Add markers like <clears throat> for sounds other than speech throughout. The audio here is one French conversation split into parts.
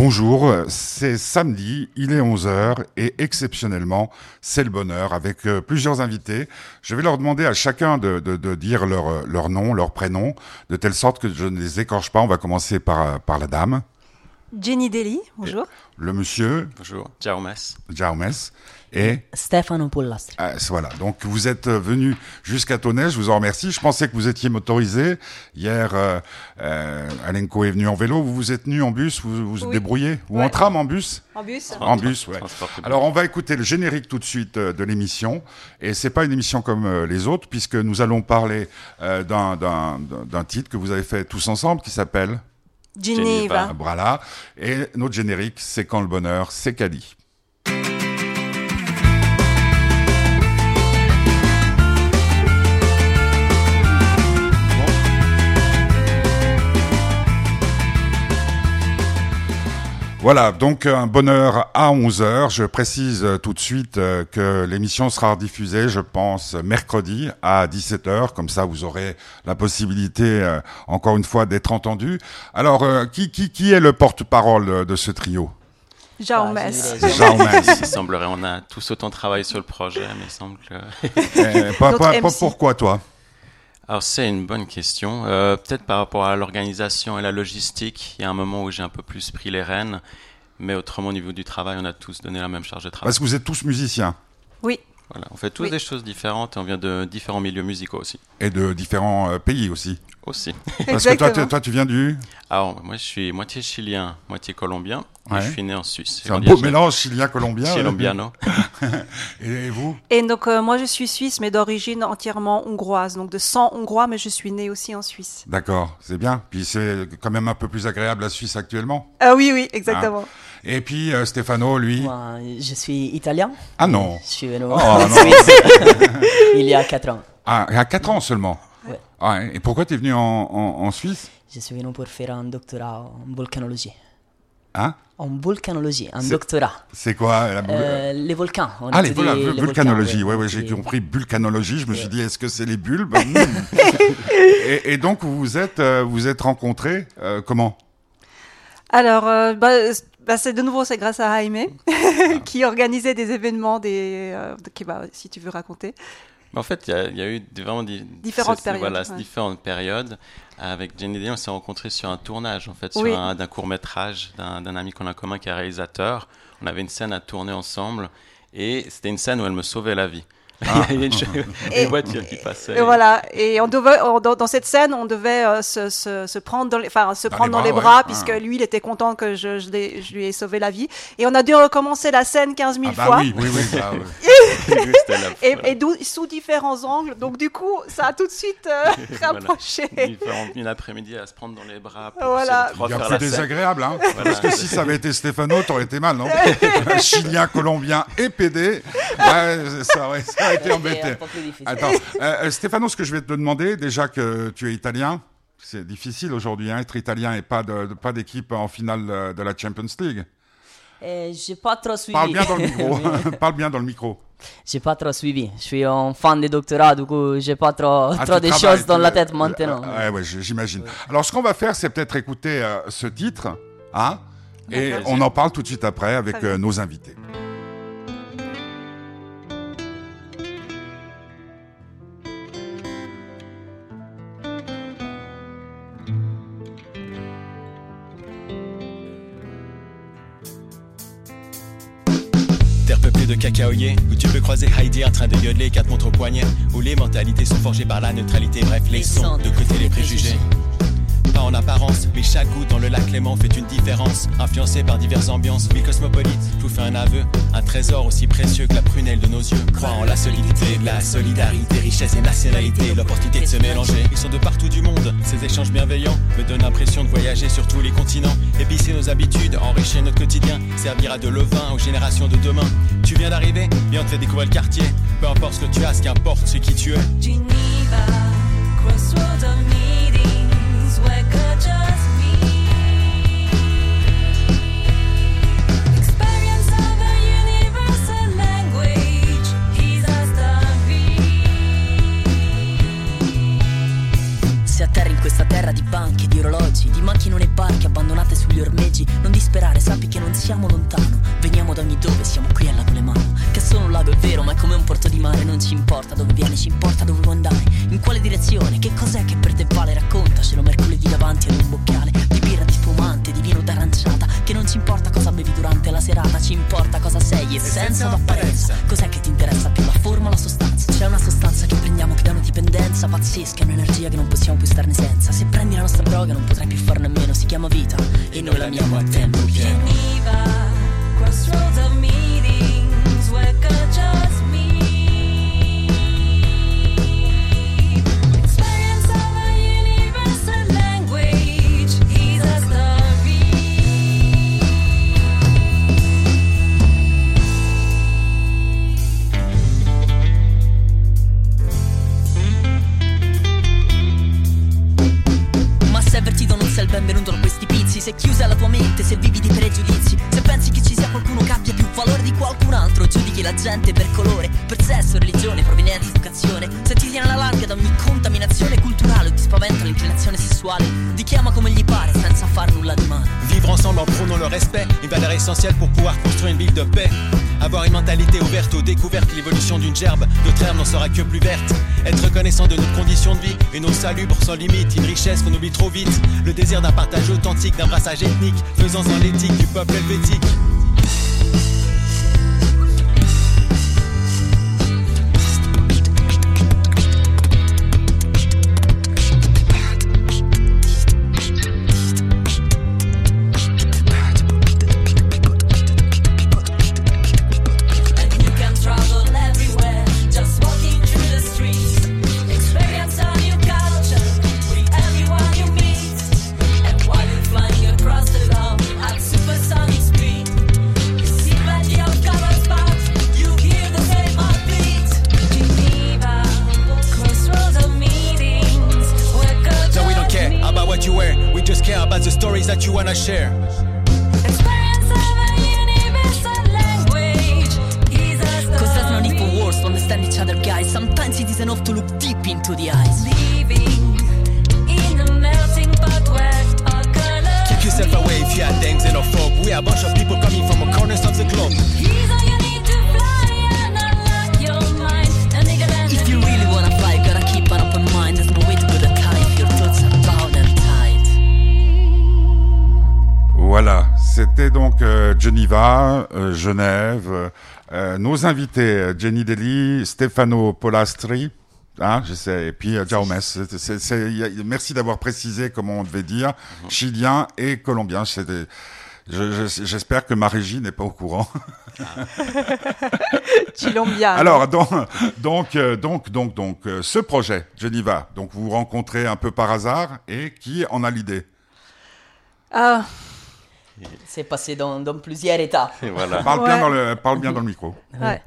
Bonjour, c'est samedi, il est 11h et exceptionnellement, c'est le bonheur avec euh, plusieurs invités. Je vais leur demander à chacun de, de, de dire leur, euh, leur nom, leur prénom, de telle sorte que je ne les écorche pas. On va commencer par, euh, par la dame. Jenny Deli, bonjour. Le monsieur, Bonjour, Jaumes. Jaumes. Et Stefano Pollastri. euh, voilà, donc vous êtes euh, venu jusqu'à Tonnet, je vous en remercie. Je pensais que vous étiez motorisé. Hier, euh, euh, Alenko est venu en vélo, vous vous êtes venu en bus, vous vous, vous Oui. débrouillez? Ou Ouais. en tram, en bus? En bus En bus, ouais. Alors on va écouter le générique tout de suite euh, de l'émission et c'est pas une émission comme euh, les autres puisque nous allons parler euh, d'un titre que vous avez fait tous ensemble qui s'appelle Geneva. Voilà et notre générique c'est quand le bonheur c'est Cali. Voilà, donc un bonheur à 11h. Je précise euh, tout de suite euh, que l'émission sera diffusée, je pense, mercredi à 17h. Comme ça, vous aurez la possibilité, euh, encore une fois, d'être entendu. Alors, euh, qui, qui, qui est le porte-parole euh, de ce trio? Ah, dirais- Jaume. <laughs> Il semblerait, on a tous autant travaillé sur le projet, mais il semble que... Euh, pas- pourquoi toi? Alors c'est une bonne question. Euh, Peut-être par rapport à l'organisation et la logistique, il y a un moment où j'ai un peu plus pris les rênes, mais autrement au niveau du travail, on a tous donné la même charge de travail. Parce que vous êtes tous musiciens Oui, Voilà, on fait tous Oui. des choses différentes et on vient de différents milieux musicaux aussi. et de différents euh, pays aussi. Aussi. Parce que toi, toi, tu viens du... Alors moi je suis moitié chilien, moitié colombien, et je suis né en Suisse. C'est un beau mélange chilien-colombien. Colombiano. Et, <laughs> et vous? Et donc euh, moi je suis suisse mais d'origine entièrement hongroise, donc de sang hongrois mais je suis née aussi en Suisse. D'accord, c'est bien. Puis c'est quand même un peu plus agréable la Suisse actuellement. Ah oui oui exactement. Et puis euh, Stefano, lui... Moi, je suis italien. Ah non Je suis venu Oh, en non. Suisse <laughs> il y a 4 ans. Ah, il y a 4 ans seulement Ouais. Ah, et pourquoi tu es venu en, en, en Suisse? Je suis venu pour faire un doctorat en volcanologie. Hein? En volcanologie, un doctorat. C'est quoi la... Euh, les volcans. on Ah, les, voilà, les volcans, vulcanologie, ouais, j'ai compris vulcanologie. Je me suis dit, est-ce que c'est les bulbes? Hmm. <laughs> et, et donc, vous vous êtes, euh, vous êtes rencontrés euh, comment? Alors euh, bah, bah, c'est de nouveau c'est grâce à Jaime <laughs> qui organisait des événements des euh, qui va si tu veux raconter. En fait, il y a, il y a eu vraiment des, Différentes périodes, Voilà, ouais. différentes périodes. Avec Jenny Day, on s'est rencontrés sur un tournage, en fait, sur un- d'un court métrage d'un ami qu'on a en commun qui est réalisateur. On avait une scène à tourner ensemble et c'était une scène où elle me sauvait la vie. <laughs> Il y a <laughs> une, Et- une voiture qui passait. Et voilà, et on devait, on- dans, dans cette scène, on devait euh, se, se, se prendre dans les, enfin, se Dans prendre les dans les bras, bras, ouais. puisque Ah. lui, il était content que je, je, l'ai- je lui ai sauvé la vie. Et on a dû recommencer la scène 15 000 Ah bah fois. oui, oui, oui. bah, ouais. <laughs> <laughs> Et, voilà. sous différents angles. Donc, du coup, ça a tout de suite euh, <laughs> Voilà. rapproché. Différentes- Une après-midi à se prendre dans les bras pour Voilà. scène. désagréable, hein Voilà. Parce que si ça avait été Stefano, t'aurais été mal, non? <laughs> Chilien, Colombien et PD, ouais, ça, aurait, ça aurait été embêté. Attends, euh, euh, Stefano, ce que je vais te demander, déjà que tu es italien, c'est difficile aujourd'hui, hein, être italien et pas de, de- pas d'équipe en finale euh, de la Champions League. Et j'ai pas trop suivi. Parle bien dans le micro. Parle bien dans le micro. J'ai pas trop suivi. Je suis un fan des doctorats, du coup, j'ai pas trop, Ah, trop tu de travailles, choses dans la tête maintenant. euh, ouais, j'imagine. Alors, ce qu'on va faire, c'est peut-être écouter euh, ce titre, hein, et on en parle tout de suite après avec euh, nos invités. De cacaoyers, où tu peux croiser Heidi en train de yodeler quatre montres au poignet, où les mentalités sont forgées par la neutralité, bref, laissons de côté les préjugés. En apparence, mais chaque goutte dans le lac Clément fait une différence. Influencé par diverses ambiances, ville cosmopolite, je vous fais un aveu. Un trésor aussi précieux que la prunelle de nos yeux. Crois en la solidité, la solidarité, richesse et nationalité, l'opportunité de se mélanger. Ils sont de partout du monde, ces échanges bienveillants me donnent l'impression de voyager sur tous les continents. Épicer nos habitudes, enrichir notre quotidien, servira de levain aux générations de demain. Tu viens d'arriver, viens te fait découvrir le quartier. Peu importe ce que tu as, ce qu'importe ce qui tu es. Geneva, crossroads questa terra di banche, di orologi, di macchine e barche abbandonate sugli gli ormeggi. Non disperare, sappi che non siamo lontano. Veniamo da ogni dove, siamo qui alla con le mani Che solo un lago è vero, ma è come un porto di mare Non ci importa dove viene, ci importa dove vuoi andare. In quale direzione, che cos'è che per te vale? Raccontacelo mercoledì davanti ad un boccale Di birra, di spumante, di vino d'aranciata. Che non ci importa cosa bevi durante la serata Ci importa cosa sei, essenza o apparenza. Cos'è che ti interessa più, la forma o la sostanza? C'è una sostanza che prendiamo che dà una dipendenza pazzesca È un'energia che non possiamo più starne senza Se prendi la nostra droga non potrai più farne a meno Si chiama vita e noi l'amiamo a tempo pieno Geneva, crossroads of plus verte. Être reconnaissant de notre condition de vie, une eau salubre sans limite, une richesse qu'on oublie trop vite. Le désir d'un partage authentique, d'un brassage ethnique, faisant en l'éthique du peuple helvétique. You wanna share. Donc euh, Geneva, euh, Genève. euh, nos invités, Jenny Deli, Stefano Polastri, hein, je sais, et puis euh, Jaumes. Merci d'avoir précisé comment on devait dire, chilien et colombien. C'était- je- je- J'espère que ma régie n'est pas au courant. <laughs> <laughs> Chilombia. Alors, donc, donc, donc, donc, donc, ce projet, Geneva, donc vous vous rencontrez un peu par hasard et qui en a l'idée? Ah, C'est passé dans, dans plusieurs voilà. <laughs> Parle, Ouais. bien dans le, parle bien dans le micro. ouais.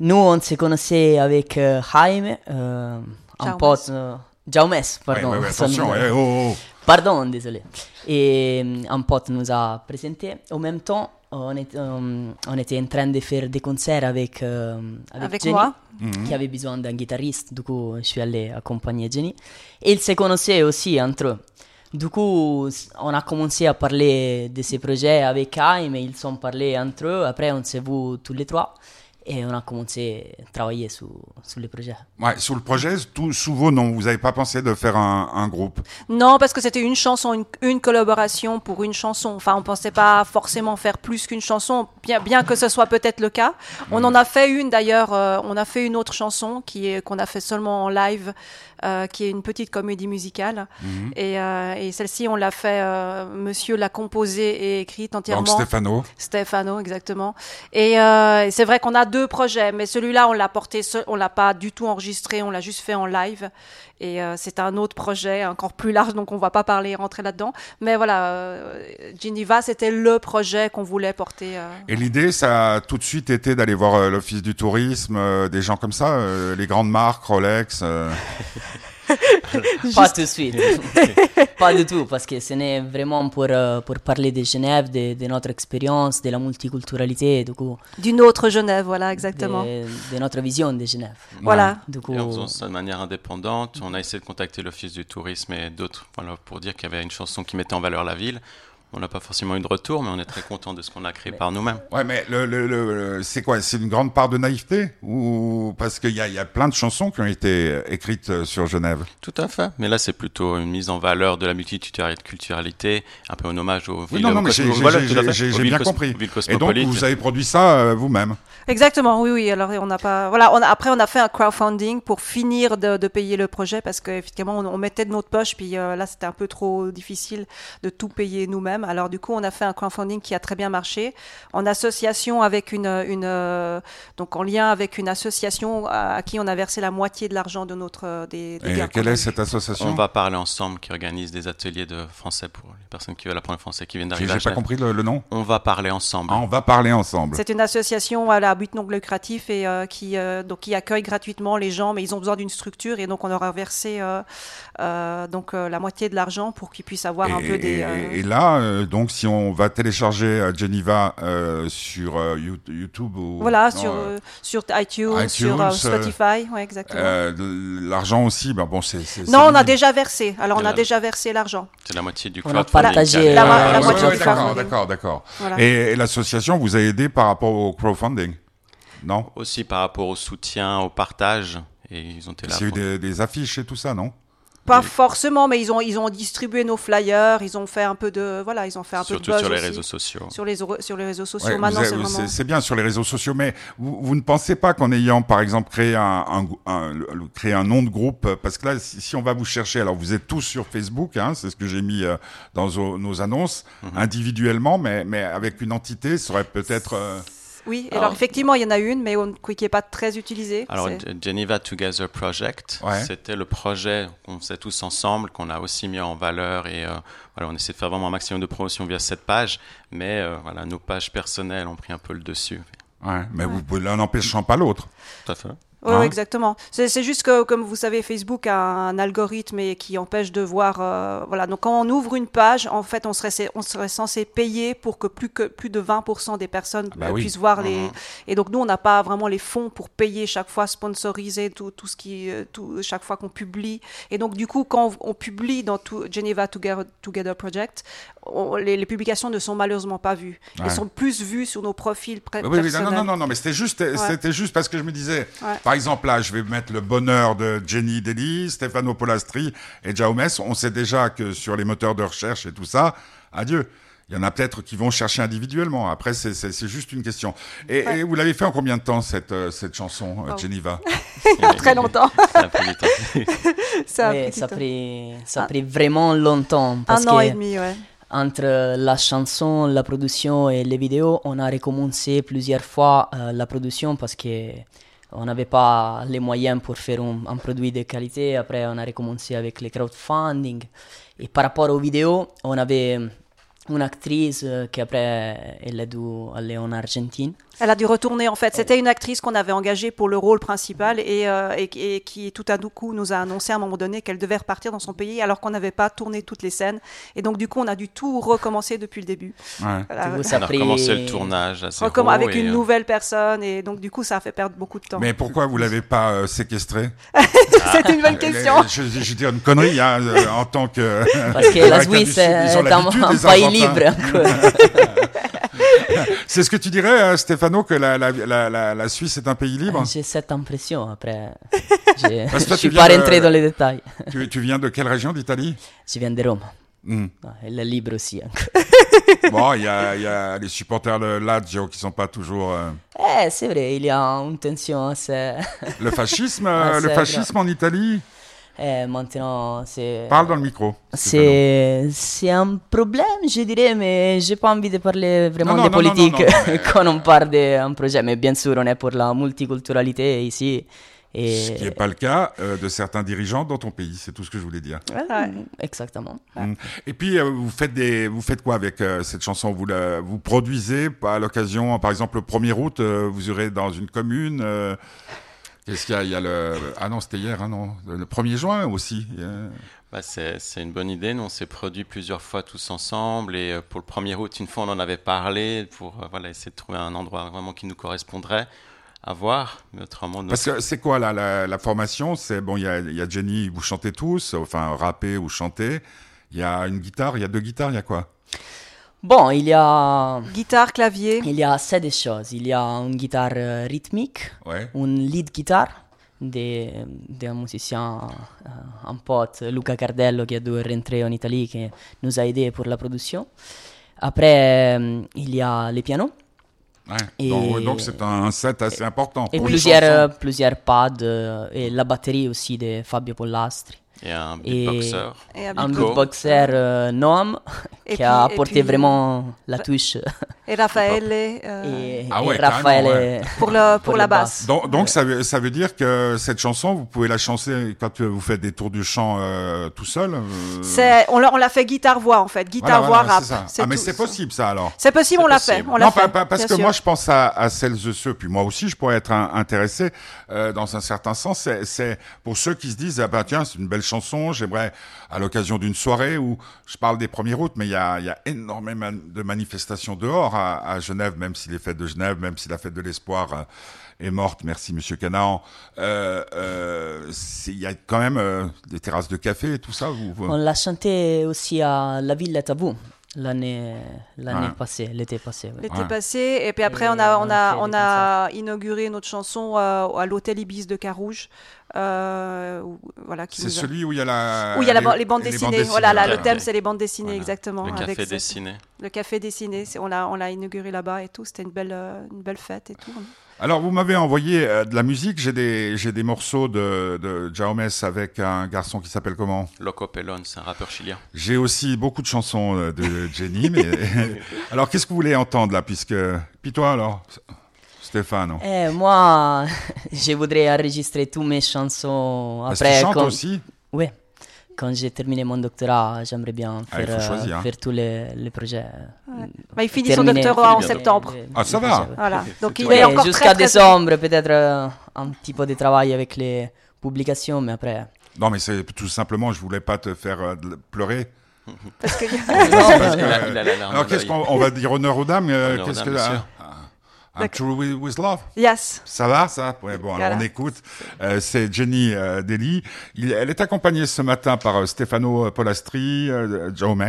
Nous, on se connaissait avec euh, Jaime, euh, un Jaumes. pote. euh, Jaumes, pardon. ouais, ouais, son attention, eh, oh, oh. Pardon, désolé. Et euh, un pote nous a présenté. En même temps, on, est- euh, on était en train de faire des concerts avec, euh, avec, Avec Jenny, moi. qui avait besoin d'un guitariste. Du coup, je suis allé accompagner Jenny. Et ils se connaissaient aussi entre eux. Du coup, on a commencé à parler de ces projets avec Jaime, ils sont parlé entre eux. Après, on s'est vus tous les trois et on a commencé à travailler sur, sur les projets. Ouais, sur le projet, tout sous vos noms, vous n'avez pas pensé de faire un, un groupe? Non, parce que c'était une chanson, une, une collaboration pour une chanson. Enfin, on pensait pas forcément faire plus qu'une chanson, bien, bien que ce soit peut-être le cas. On en a fait une d'ailleurs. euh, on a fait une autre chanson qui est qu'on a fait seulement en live, euh, qui est une petite comédie musicale. Et, euh, et celle-ci, on l'a fait. euh, monsieur l'a composée et écrite entièrement. Donc Stéphano, Stefano, exactement. Et, euh, et c'est vrai qu'on a deux projets, mais celui-là, on l'a porté, seul, on l'a pas du tout enregistré, on l'a juste fait en live. Et euh, c'est un autre projet encore plus large, donc on va pas parler, rentrer là-dedans. Mais voilà, euh, Geneva, c'était le projet qu'on voulait porter. euh. et l'idée, ça a tout de suite été d'aller voir euh, l'Office du tourisme, euh, des gens comme ça, euh, les grandes marques, Rolex. <laughs> Pas tout de suite. <laughs> pas du tout, parce que ce n'est vraiment pour, euh, pour parler de Genève, de, de notre expérience, de la multiculturalité, du coup, D'une autre Genève, voilà, exactement. de, de notre vision de Genève. Voilà. Du coup, Et en faisant ça de manière indépendante, on a essayé de contacter l'Office du tourisme et d'autres voilà, pour dire qu'il y avait une chanson qui mettait en valeur la ville. On n'a pas forcément eu de retour, mais on est très content de ce qu'on a créé par nous-mêmes. Ouais, mais le, le, le- le- c'est quoi C'est une grande part de naïveté ou parce qu'il y a, il y a plein de chansons qui ont été écrites euh, sur Genève? Tout à fait. Mais là, c'est plutôt une mise en valeur de la multiculturalité, un peu un hommage aux Oui, villes non, non, mais j'ai voilà, bien cos- compris. Et donc vous avez produit ça euh, vous-même? Exactement, oui, oui. Alors on n'a pas, voilà, on a- après on a fait un crowdfunding pour finir de, de payer le projet parce qu'effectivement on, on mettait de notre poche, puis euh, là c'était un peu trop difficile de tout payer nous-mêmes. Alors du coup on a fait un crowdfunding qui a très bien marché en association avec une, une euh, donc en lien avec une association à, à qui on a versé la moitié de l'argent de notre euh, des, des Et quelle est cette association? On va parler ensemble qui organise des ateliers de français pour les personnes qui veulent apprendre le français qui viennent d'arriver j'ai pas compris le, le nom. On va parler ensemble. Ah, on va parler ensemble. C'est une association à but non lucratif et euh, qui, euh, donc, qui accueille gratuitement les gens, mais ils ont besoin d'une structure et donc on leur a versé euh, euh, donc, euh, la moitié de l'argent pour qu'ils puissent avoir un Et, peu des. et- euh, et là, euh, donc, si on va télécharger euh, Geneva euh, sur euh, You- YouTube ou voilà, non, sur, euh, sur iTunes, iTunes, sur euh, euh, Spotify, ouais, exactement. euh, l'argent aussi, ben bon, c'est. c'est- non, on a déjà versé. Alors on a déjà versé l'argent. C'est la moitié du crowdfunding. La- euh, la Ouais, moitié ouais, du d'accord, crowdfunding. d'accord, d'accord. Voilà. Et, et l'association vous a aidé par rapport au crowdfunding? Non? Aussi par rapport au soutien, au partage. Et ils ont été là. Il y a eu des, des affiches et tout ça, non? Pas Oui. forcément, mais ils ont, ils ont distribué nos flyers, ils ont fait un peu de. Voilà, ils ont fait un peu de Surtout buzz sur les aussi. réseaux sociaux. Sur les, sur les réseaux sociaux. Ouais, Maintenant, c'est vraiment. bien sur les réseaux sociaux, mais vous, vous ne pensez pas qu'en ayant, par exemple, créé un, un, un- créé un nom de groupe, euh, parce que là, si, si on va vous chercher, alors vous êtes tous sur Facebook, hein, c'est ce que j'ai mis euh, dans nos, nos annonces, Mhm. individuellement, mais, mais avec une entité, ça aurait peut-être. euh, Oui, Alors- alors effectivement, il y en a une, mais on- qui n'est pas très utilisée. Alors, Geneva Together Project, Ouais. c'était le projet qu'on faisait tous ensemble, qu'on a aussi mis en valeur et euh, voilà, on essaie de faire vraiment un maximum de promotion via cette page, mais euh, voilà, nos pages personnelles ont pris un peu le dessus. ouais, mais vous pouvez l'un n'empêchant pas l'autre. Tout à fait. Oui, Hein exactement. C'est juste que, comme vous savez, Facebook a un algorithme et qui empêche de voir. euh, voilà. Donc, quand on ouvre une page, en fait, on serait, on serait censé payer pour que plus, que plus de 20% des personnes Ah bah oui. puissent voir les. Mhm. Et donc, nous, on n'a pas vraiment les fonds pour payer chaque fois, sponsoriser tout, tout ce qui, euh, tout, chaque fois qu'on publie. Et donc, du coup, quand on, on publie dans tout Geneva Together, Together Project, on- les, les publications ne sont malheureusement pas vues. Ouais. Elles sont plus vues sur nos profils pré- Oui, oui, non, personnels. non, non, non, non, mais c'était juste, c'était juste parce que je me disais, Ouais. par exemple, là, je vais mettre le bonheur de Jenny Deli, Stefano Polastri et Jaumes. On sait déjà que sur les moteurs de recherche et tout ça, adieu. Il y en a peut-être qui vont chercher individuellement. Après, c'est- c'est c'est juste une question. Et, et vous l'avez fait en combien de temps, cette, euh, cette chanson, Oh. Geneva? <laughs> Très longtemps. Ça a pris du temps. <laughs> Ça a pris du ça, a temps. pris, ça a pris vraiment longtemps. Parce Un an que et demi, ouais. Entre la chanson, la production et les vidéos, on a recommencé plusieurs fois euh, la production parce que on n'avait pas les moyens pour faire un, produit de qualité. Après, on a recommencé avec les crowdfunding. Et par rapport aux vidéos, on avait une actrice euh, qui après, elle a dû aller en Argentine. Elle a dû retourner en fait. C'était une actrice qu'on avait engagée pour le rôle principal et, euh, et, et qui tout à coup nous a annoncé à un moment donné qu'elle devait repartir dans son pays alors qu'on n'avait pas tourné toutes les scènes. Et donc du coup on a dû tout recommencer depuis le début. Ouais. Voilà. Coup, ça On a recommencé le tournage à zéro. Avec une euh, nouvelle personne et donc du coup ça a fait perdre beaucoup de temps. Mais pourquoi vous l'avez pas euh, séquestré <laughs> C'est une bonne question. Euh, Je, je, je dis une connerie hein, euh, en tant que. Parce que la <laughs> Suisse est un, <laughs> pays libre. <laughs> C'est ce que tu dirais, euh, Stefano, que la, la, la, Suisse est un pays libre J'ai cette impression. Après, <laughs> Parce je tu suis pas de- rentré dans les détails. tu, tu viens de quelle région d'Italie? Je viens de Rome. Hmm. Ah, Elle est libre aussi. <laughs> Bon, il y y a les supporters de Lazio qui sont pas toujours. euh, Eh, c'est vrai, il y a une tension assez. Le fascisme, Ah, euh, le fascisme en Italie? Eh, maintenant, c'est. Parle dans le micro. C'est c'est un problème, je dirais, mais j'ai pas envie de parler vraiment Non, non, de non, non, politique non, non, mais- <laughs> quand on parle d'un projet. Mais bien sûr, on est pour la multiculturalité ici. Et... Ce qui n'est pas le cas euh, de certains dirigeants dans ton pays, c'est tout ce que je voulais dire. Ouais, Exactement. Mm. Et puis, euh, vous faites des, vous faites quoi avec euh, cette chanson? Vous la, vous produisez à l'occasion, par exemple, le 1er août, euh, vous irez dans une commune. Qu'est-ce qu'il y a Il y a le ah non, c'était hier, hein, non, le 1er juin aussi. Bah, c'est une bonne idée. Nous, on s'est produit plusieurs fois tous ensemble. Et euh, pour le 1er août, une fois, on en avait parlé pour euh, voilà, essayer de trouver un endroit vraiment qui nous correspondrait à voir. Mais autrement, Parce que c'est quoi là, la, la formation? C'est bon, il y a, y a Jenny, vous chantez tous, enfin rappez ou chantez. Il y a une guitare, il y a deux guitares, il y a quoi? Bon, il y a, Guitare, clavier. il y a assez de choses. Il y a une guitare euh, rythmique, Ouais. une lead guitar de- d'un musicien, euh, un pote, Luca Cardello, qui a dû rentrer en Italie, qui nous a aidés pour la production. Après, euh, il y a le piano Ouais. Et- Donc, c'est un set assez important. et pour plusieurs, plusieurs pads euh, et la batterie aussi de Fabio Pollastri. Et un beatboxer. Et un beatboxer euh, Noam Et qui a puis- apporté puis- vraiment la touche. Et Raffaele euh, et, Ah et ouais, Raphaël pour, le, pour, la basse. Donc, donc ça, veut, ça veut dire que cette chanson, vous pouvez la chanter quand vous faites des tours du chant euh, tout seul euh, C'est, on l'a, fait guitare-voix en fait, voilà, guitare-voix voilà, rap. Ah, mais c'est possible ça alors. C'est possible, on l'a possible. fait. On l'a non, fait, pas- parce que sûr. moi je pense à, à celles et ceux, puis moi aussi je pourrais être un- intéressé euh, dans un certain sens. C'est, c'est pour ceux qui se disent ah bah tiens c'est une belle chanson, j'aimerais à l'occasion d'une soirée où je parle des 1er août, mais il y a, il y a énormément de manifestations dehors à, à Genève, même si les fêtes de Genève, même si la fête de l'espoir euh, est morte, merci Monsieur Canaan. Euh, euh, il y a quand même euh, des terrasses de café et tout ça. Vous, vous- On l'a chanté aussi à La Villette à vous l'année, l'année Ouais. passée, l'été passé. ouais. L'été Ouais. passé, et puis après Et on a, on on a on a inauguré notre chanson euh, à l'hôtel Ibis de Carouge. Euh, voilà, qui c'est a- celui où il y a la où il y a la ban- les bandes les dessinées. Voilà, là, le thème c'est les bandes dessinées Voilà. exactement. Le café avec dessiné. Le café dessiné, c'est- on l'a, on l'a inauguré là-bas et tout. C'était une belle, euh, une belle fête et tout. Alors, vous m'avez envoyé euh, de la musique. J'ai des, morceaux de, de Jaumes avec un garçon qui s'appelle comment? Loco Pelon, c'est un rappeur chilien. J'ai aussi beaucoup de chansons de Jenny. mais... <laughs> <laughs> alors, qu'est-ce que vous voulez entendre là? Puisque... Puis toi, alors? Stéphane Eh, moi, <laughs> je voudrais enregistrer toutes mes chansons après. tu chantes quand- aussi Ouais. Quand j'ai terminé mon doctorat, j'aimerais bien Ah, faire, choisir, hein. faire tous les, les projets. Bah, il finit son doctorat en septembre. les- Ah, ça va. ouais. Voilà. Donc il Ouais, est encore jusqu'à très, très décembre, peut-être euh, un petit peu de travail avec les publications, mais après. Non, mais c'est tout simplement, je voulais pas te faire euh, pleurer. parce que qu'est-ce qu'on on va dire honneur aux dames euh, Honneur aux Qu'est-ce dames, que bien sûr. I'm true with, with love. yes. Ça va, ça? Ouais, bon, alors Voilà. on écoute. Euh, c'est Jenny euh, Deli. Elle est accompagnée ce matin par euh, Stefano Polastri, euh, Jaumes.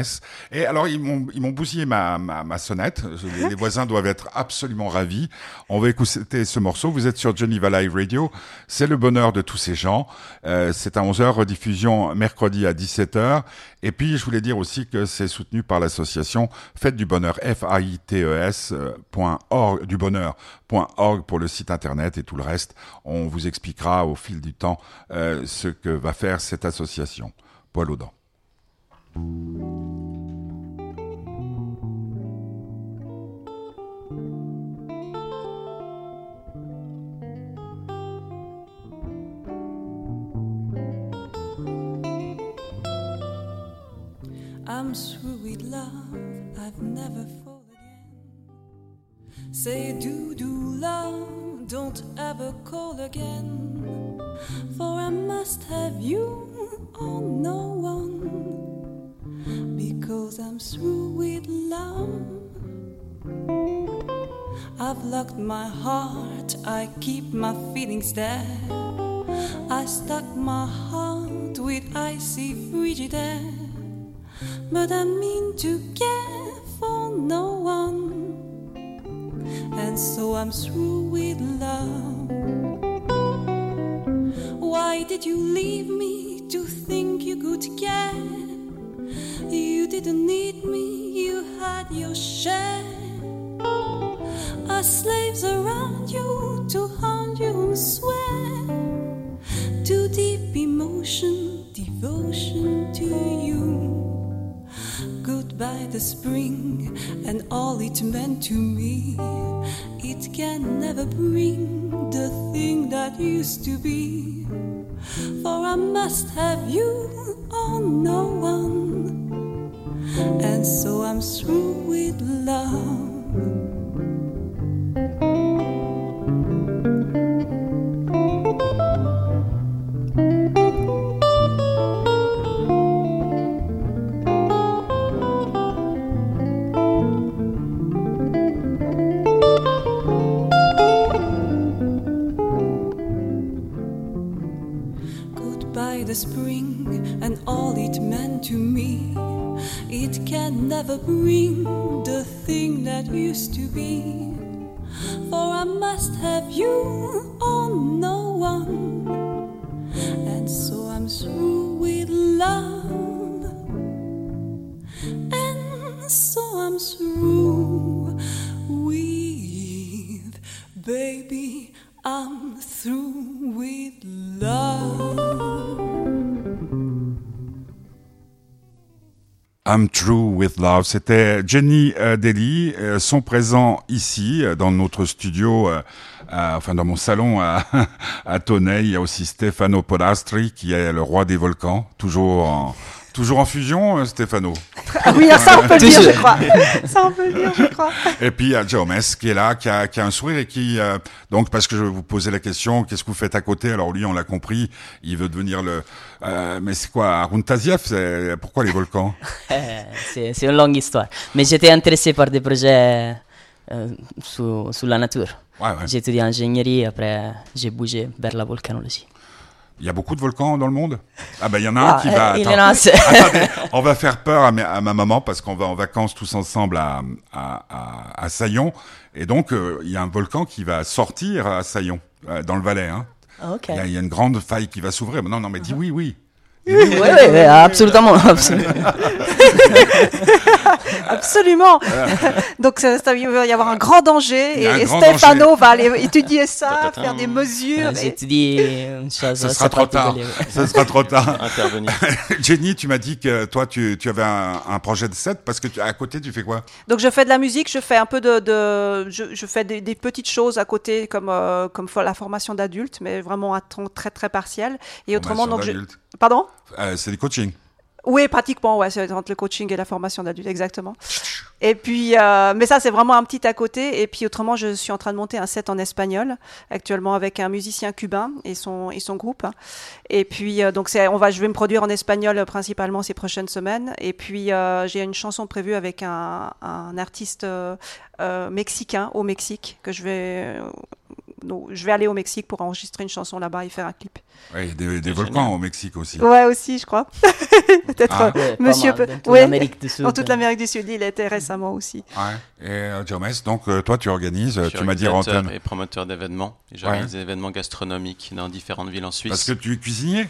Et alors, ils m'ont, ils m'ont bousillé ma, ma, ma sonnette. Les, les voisins doivent être absolument ravis. On va écouter ce morceau. Vous êtes sur Geneva Live Radio. C'est le bonheur de tous ces gens. Euh, c'est à 11h, rediffusion mercredi à 17h. Et puis, je voulais dire aussi que c'est soutenu par l'association Fête du Bonheur, F-A-I-T-E-S, euh, point org, du bonheur.org pour le site internet et tout le reste. On vous expliquera au fil du temps euh, ce que va faire cette association. Poil aux dents. I'm with love, I've never. Say do do love, don't ever call again. For I must have you or no one. Because I'm through with love. I've locked my heart, I keep my feelings there. I stuck my heart with icy frigid air. But I mean to care for no one. And so I'm through with love. Why did you leave me to think you could care? You didn't need me, you had your share. Our slaves around you to haunt you and swear. Too deep emotion, devotion to you. Goodbye, the spring, and all it meant to me. It can never bring the thing that used to be. For I must have you or no one. And so I'm through with love. Goodbye, the spring, and all it meant to me. It can never bring the the thing that used to be. For I must have you or no one. And so I'm through with love. And so I'm through with, baby, I'm through I'm True with Love. C'était Jenny euh, Daly. euh, sont présents ici, euh, dans notre studio, à- enfin dans mon salon à, <laughs> à Tonnet. Il y a aussi Stefano Polastri, qui est le roi des volcans, toujours en, toujours en fusion, euh, Stefano. Ah oui, ça on peut le dire, je crois. <laughs> Ça on peut le dire, je crois. Et puis il y a Joe Mess qui est là, qui a, qui a un sourire et qui euh, donc parce que je vous posais la question, qu'est-ce que vous faites à côté? Alors lui, on l'a compris, il veut devenir le. euh, mais c'est quoi Arun Taziev? C'est Pourquoi les volcans? <laughs> C'est c'est une longue histoire. Mais j'étais intéressé par des projets euh, sur, sur la nature. Ouais, ouais. J'ai étudié ingénierie, après j'ai bougé vers la volcanologie. Il y a beaucoup de volcans dans le monde? Ah ben il y en a un Ah, qui euh, va. il un. <laughs> Attendez, on va faire peur à, mes- à ma maman parce qu'on va en vacances tous ensemble à à, à, à Saillon et donc euh, il y a un volcan qui va sortir à Saillon euh, dans le Valais. Hein. Ok. Il y, a- il y a une grande faille qui va s'ouvrir. Non non mais dis oui oui. Oui, oui, oui, absolument. <laughs> absolument. <laughs> <laughs> Absolument. Donc ça, ça- il va y avoir un grand danger et, Stefano va aller étudier ça, faire des mesures. Et- assez sera trop tard. Ce sera trop tard. Intervenir. <laughs> Jenny, tu m'as dit que toi tu, tu avais un, un projet de set parce que tu, à côté tu fais quoi? Donc je fais de la musique, je fais un peu de, de- je, je fais des, des petites choses à côté comme euh, comme la formation d'adultes, mais vraiment à temps très très partiel. Et autrement donc je... pardon? Euh, c'est du coaching. Oui, pratiquement, ouais, c'est entre le coaching et la formation d'adultes, exactement. Et puis, euh, mais ça, c'est vraiment un petit à côté. Et puis, autrement, je suis en train de monter un set en espagnol, actuellement avec un musicien cubain et son, et son groupe. Et puis, euh, donc, c'est, on va, je vais me produire en espagnol euh, principalement ces prochaines semaines. Et puis, euh, j'ai une chanson prévue avec un, un artiste euh, euh, mexicain au Mexique que je vais, donc, je vais aller au Mexique pour enregistrer une chanson là-bas et faire un clip. Ouais, il y a des, volcans génial. au Mexique aussi. Ouais, aussi, je crois. <laughs> Peut-être. Ah. Ouais, Monsieur mal, peut- dans toute ouais. l'Amérique du Sud. Dans toute l'Amérique du Sud, il était récemment aussi. Ouais. Et Mess, donc euh, toi tu organises, euh, Je tu m'as dit en et promoteur d'événements. J'organise des événements gastronomiques dans différentes villes en Suisse. Parce que tu es cuisinier?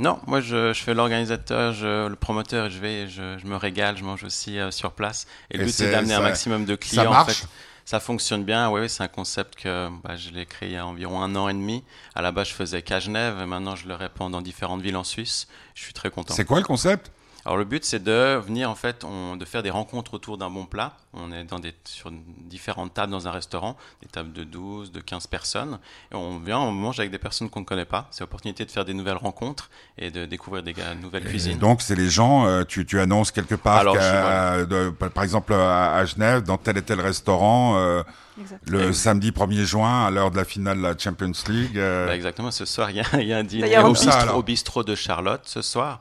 Non, moi je, je fais l'organisateur, je- le promoteur, je vais, je, je me régale, je mange aussi euh, sur place. Et le Et but c'est d'amener un ça- maximum de clients. en marche? fait. Ça fonctionne bien, oui, oui, c'est un concept que bah, je l'ai créé il y a environ un an et demi. À la base, je faisais qu'à Genève et maintenant je le répands dans différentes villes en Suisse. Je suis très content. C'est quoi le concept? Alors le but c'est de venir en fait, on- de faire des rencontres autour d'un bon plat. On est dans des, sur différentes tables dans un restaurant, des tables de 12, de 15 personnes. Et on vient, on mange avec des personnes qu'on ne connaît pas. C'est l'opportunité de faire des nouvelles rencontres et de découvrir des nouvelles Et cuisines. donc c'est les gens, euh, tu, tu annonces quelque part, Alors, qu'à- je- de- par exemple à, à Genève, dans tel et tel restaurant, euh, le samedi 1er juin, à l'heure de la finale de la Champions League. euh, Bah, exactement, ce soir il y a, il y a un dîner bistrot, au bistrot de Charlotte ce soir.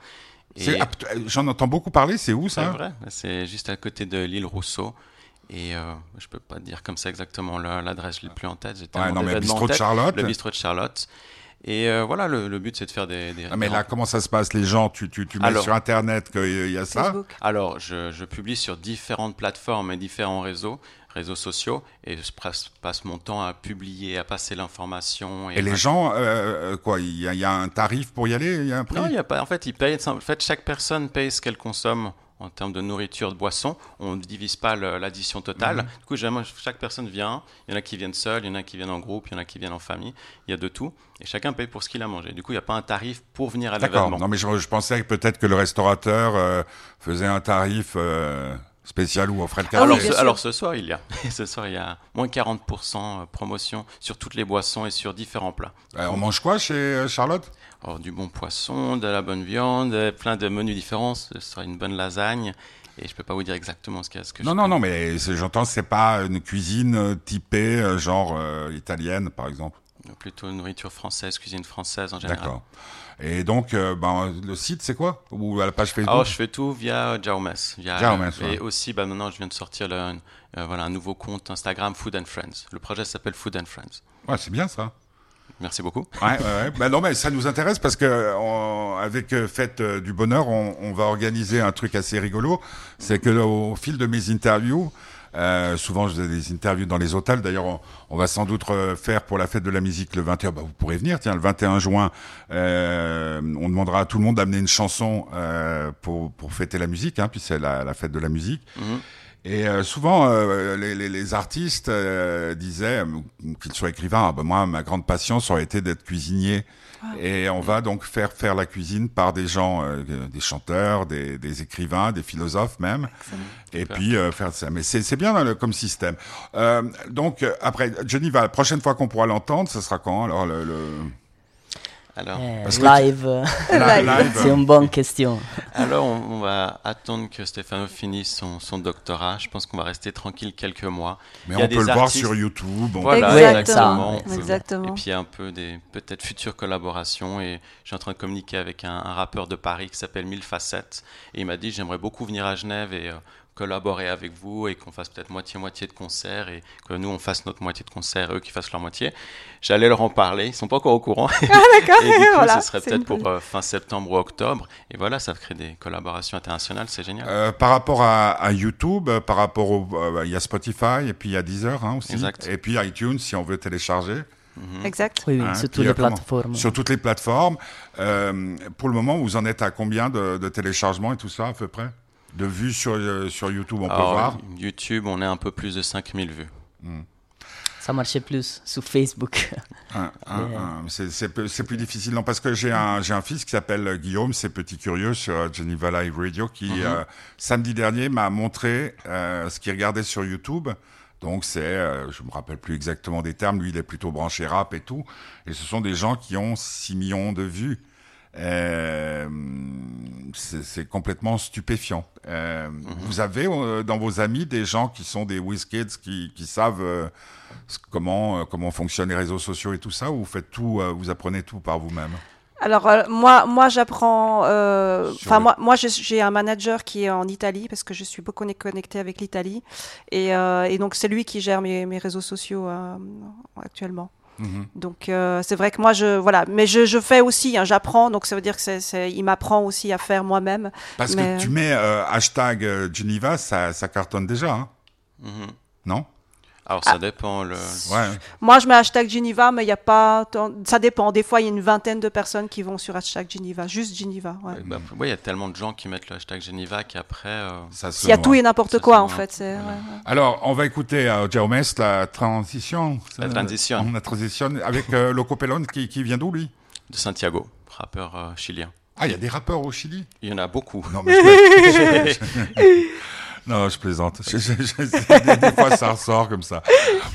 Et c'est- p- J'en entends beaucoup parler, c'est où c'est ça vrai, c'est juste à côté de l'île Rousseau. Et euh, je peux pas dire comme ça exactement le- l'adresse, je l'ai plus en tête. J'ai Ouais, tellement non mais d'événements en bistrot de. Charlotte. Le bistrot de Charlotte. Et euh, voilà, le, le but c'est de faire des. des Ah, mais là, comment ça se passe? Les gens, tu, tu, tu mets Alors- sur Internet qu'il y a ça? Facebook. Alors, je, je publie sur différentes plateformes et différents réseaux, réseaux sociaux, et je passe, mon temps à publier, à passer l'information. Et les gens, euh, euh, quoi, il y, a- il y a un tarif pour y aller Il y a un prix? Non, il y a pas. En fait, ils payent. En fait, chaque personne paye ce qu'elle consomme en termes de nourriture, de boisson. On ne divise pas l'addition totale. Mhm. Du coup, chaque personne vient. Il y en a qui viennent seuls, il y en a qui viennent en groupe, il y en a qui viennent en famille. Il y a de tout. Et chacun paye pour ce qu'il a mangé. Du coup, il n'y a pas un tarif pour venir à D'accord. l'événement. Non, mais je, je pensais peut-être que le restaurateur euh, faisait un tarif euh, spécial ou offrait le Ah café. alors, alors ce soir, il y a. <laughs> ce soir, il y a moins 40% promotion sur toutes les boissons et sur différents plats. Euh, on mange quoi chez euh, Charlotte? Alors, du bon poisson, de la bonne viande, euh, plein de menus différents. Ce sera une bonne lasagne. Et je peux pas vous dire exactement ce qu'il y a. Ce que Non, je non, non, mais j'entends, c'est pas une cuisine euh, typée, euh, genre euh, italienne, par exemple. Plutôt nourriture française, cuisine française en général. D'accord. Et donc, euh, ben, le site, c'est quoi? Ou à la page Facebook? Alors, je fais tout via Jaumes. Via, Jaumes, et ouais. aussi, bah, maintenant, je viens de sortir le, euh, voilà, un nouveau compte Instagram Food and Friends. Le projet s'appelle Food and Friends. Ouais, c'est bien ça. Merci beaucoup. Ouais, ouais, ouais. Ben non, mais ça nous intéresse parce que on- avec euh, Fête euh, du Bonheur, on, on va organiser un truc assez rigolo. C'est que au fil de mes interviews, Euh, souvent, je fais des interviews dans les hôtels. D'ailleurs, on, on va sans doute euh, faire pour la fête de la musique le 21. Bah, vous pourrez venir. Tiens, le 21 juin, euh, on demandera à tout le monde d'amener une chanson euh, pour, pour fêter la musique, hein, puis c'est la, la fête de la musique. Mhm. Et euh, souvent, euh, les, les, les artistes euh, disaient, euh, qu'ils soient écrivains, ah, ben moi, ma grande passion, ça aurait été d'être cuisinier. Et on va donc faire faire la cuisine par des gens, euh, des chanteurs, des, des écrivains, des philosophes même. Et Super. puis euh, faire ça. Mais c'est c'est bien euh, comme système. Euh, donc euh, après, Geneva, la prochaine fois qu'on pourra l'entendre, ce sera quand Alors le, le... Alors, Eh, <laughs> live, c'est une bonne question. alors on, on va attendre que Stefano finisse son, son doctorat. Je pense qu'on va rester tranquille quelques mois. Mais Il y a on peut le voir sur YouTube. on- Voilà, exactement. ça, peut- exactement. Et puis il y a un peu des peut-être futures collaborations. Et je suis en train de communiquer avec un, un rappeur de Paris qui s'appelle Mille Facettes. Et il m'a dit j'aimerais beaucoup venir à Genève et euh, collaborer avec vous et qu'on fasse peut-être moitié-moitié de concerts et que nous on fasse notre moitié de concerts et eux qui fassent leur moitié. J'allais leur en parler. Ils sont pas encore au courant. Ah, <laughs> d'accord. et du coup, Voilà, ce serait peut-être pour euh, fin septembre ou octobre. Et voilà, ça crée des collaborations internationales. C'est génial. Euh, par rapport à, à YouTube, euh, par rapport au, euh, il y a Spotify et puis il y a Deezer hein, aussi, Exact. et puis iTunes si on veut télécharger. Mhm. Exact. Oui, oui, Hein, sur toutes les plateformes. Sur toutes les plateformes. Euh, pour le moment, vous en êtes à combien de, de téléchargements et tout ça à peu près? De vues sur, euh, sur YouTube, on peut voir. YouTube, on est un peu plus de 5000 vues. Ça marchait plus sur Facebook. Un- un- un- c'est- plus difficile, non, parce que j'ai un, j'ai un fils qui s'appelle euh, Guillaume, c'est petit curieux sur euh, Geneva Live Radio, qui Mhm. euh, samedi dernier m'a montré euh, ce qu'il regardait sur YouTube. Donc c'est, euh, je me rappelle plus exactement des termes, lui il est plutôt branché rap et tout, et ce sont des gens qui ont 6 millions de vues. Euh, c'est complètement stupéfiant. Euh, Vous avez euh, dans vos amis des gens qui sont des WizKids qui, qui savent euh, comment euh, comment fonctionnent les réseaux sociaux et tout ça, ou vous faites tout, euh, vous apprenez tout par vous-même? Alors euh, moi, moi j'apprends. euh, Enfin le- moi, moi j'ai- j'ai un manager qui est en Italie parce que je suis beaucoup connectée avec l'Italie et, euh, et donc c'est lui qui gère mes, mes réseaux sociaux euh, actuellement. Mhm. Donc euh, c'est vrai que moi je voilà, mais je, je fais aussi, hein, j'apprends, donc ça veut dire que c'est, c'est- il m'apprend aussi à faire moi-même. Parce Mais- que tu mets euh, hashtag euh, Geneva, ça, ça cartonne déjà, hein Mhm. non? Alors Ah. ça dépend. Le... Ouais. Moi je mets hashtag Geneva, mais il y a pas, tant- ça dépend. Des fois il y a une vingtaine de personnes qui vont sur hashtag Geneva, juste Geneva. Ouais. Bah, ouais, il y a tellement de gens qui mettent le hashtag Geneva qu'après. euh, Ça se Il y a voit. tout et n'importe quoi en fait. C'est, ouais, ouais. Alors, on va écouter euh, Jaumes, la transition. La transition. La transition avec euh, Loco Pelon qui, qui vient d'où, lui? De Santiago, rappeur euh, chilien. Ah, il y a des rappeurs au Chili? Il y en a beaucoup. Non, mais je- <laughs> non, je plaisante. Je- je- je- des, des fois, ça ressort comme ça.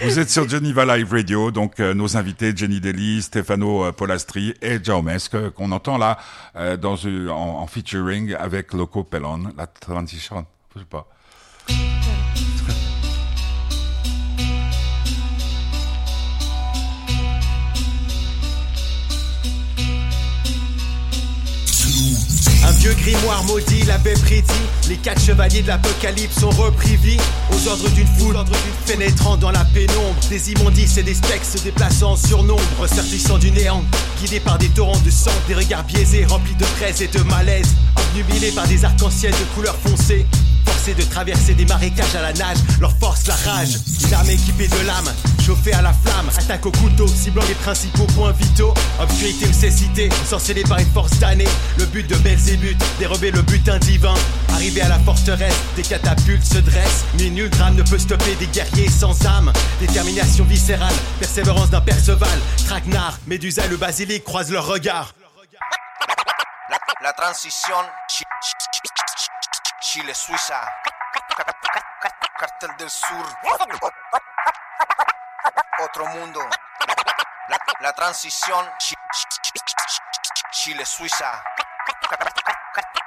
Vous êtes sur Geneva Live Radio, donc euh, nos invités Jenny Deli, Stefano euh, Polastri et Jaumes, que- qu'on entend là euh, dans en, en featuring avec Loco Pelon, la transition. Je sais pas. Un vieux grimoire maudit l'avait prédit. Les quatre chevaliers de l'apocalypse ont repris vie aux ordres d'une foule pénétrant dans la pénombre. Des immondices et des spectres se déplaçant en surnombre, ressortissant du néant, guidés par des torrents de sang, des regards biaisés remplis de fraises et de malaise, obnubilés par des arcs-en-ciel de couleurs foncées. Forcés de traverser des marécages à la nage, leur force la rage. Une armée équipée de lames, chauffée à la flamme, attaque au couteau, ciblant les principaux points vitaux. Obscurité ou cécité, ensorcelée par une force damnée. Le but de Belzébuth, dérober le butin divin. Arrivé à la forteresse, des catapultes se dressent. Mais nul drame ne peut stopper des guerriers sans âme. Détermination viscérale, persévérance d'un Perceval. Traquenard, Médusa et le basilic croisent leurs regards. La Chi- Chile-Suiza. Cartel del Sur. Otro mundo. La, la transición Chi- Chi- Chi- Chile-Suiza.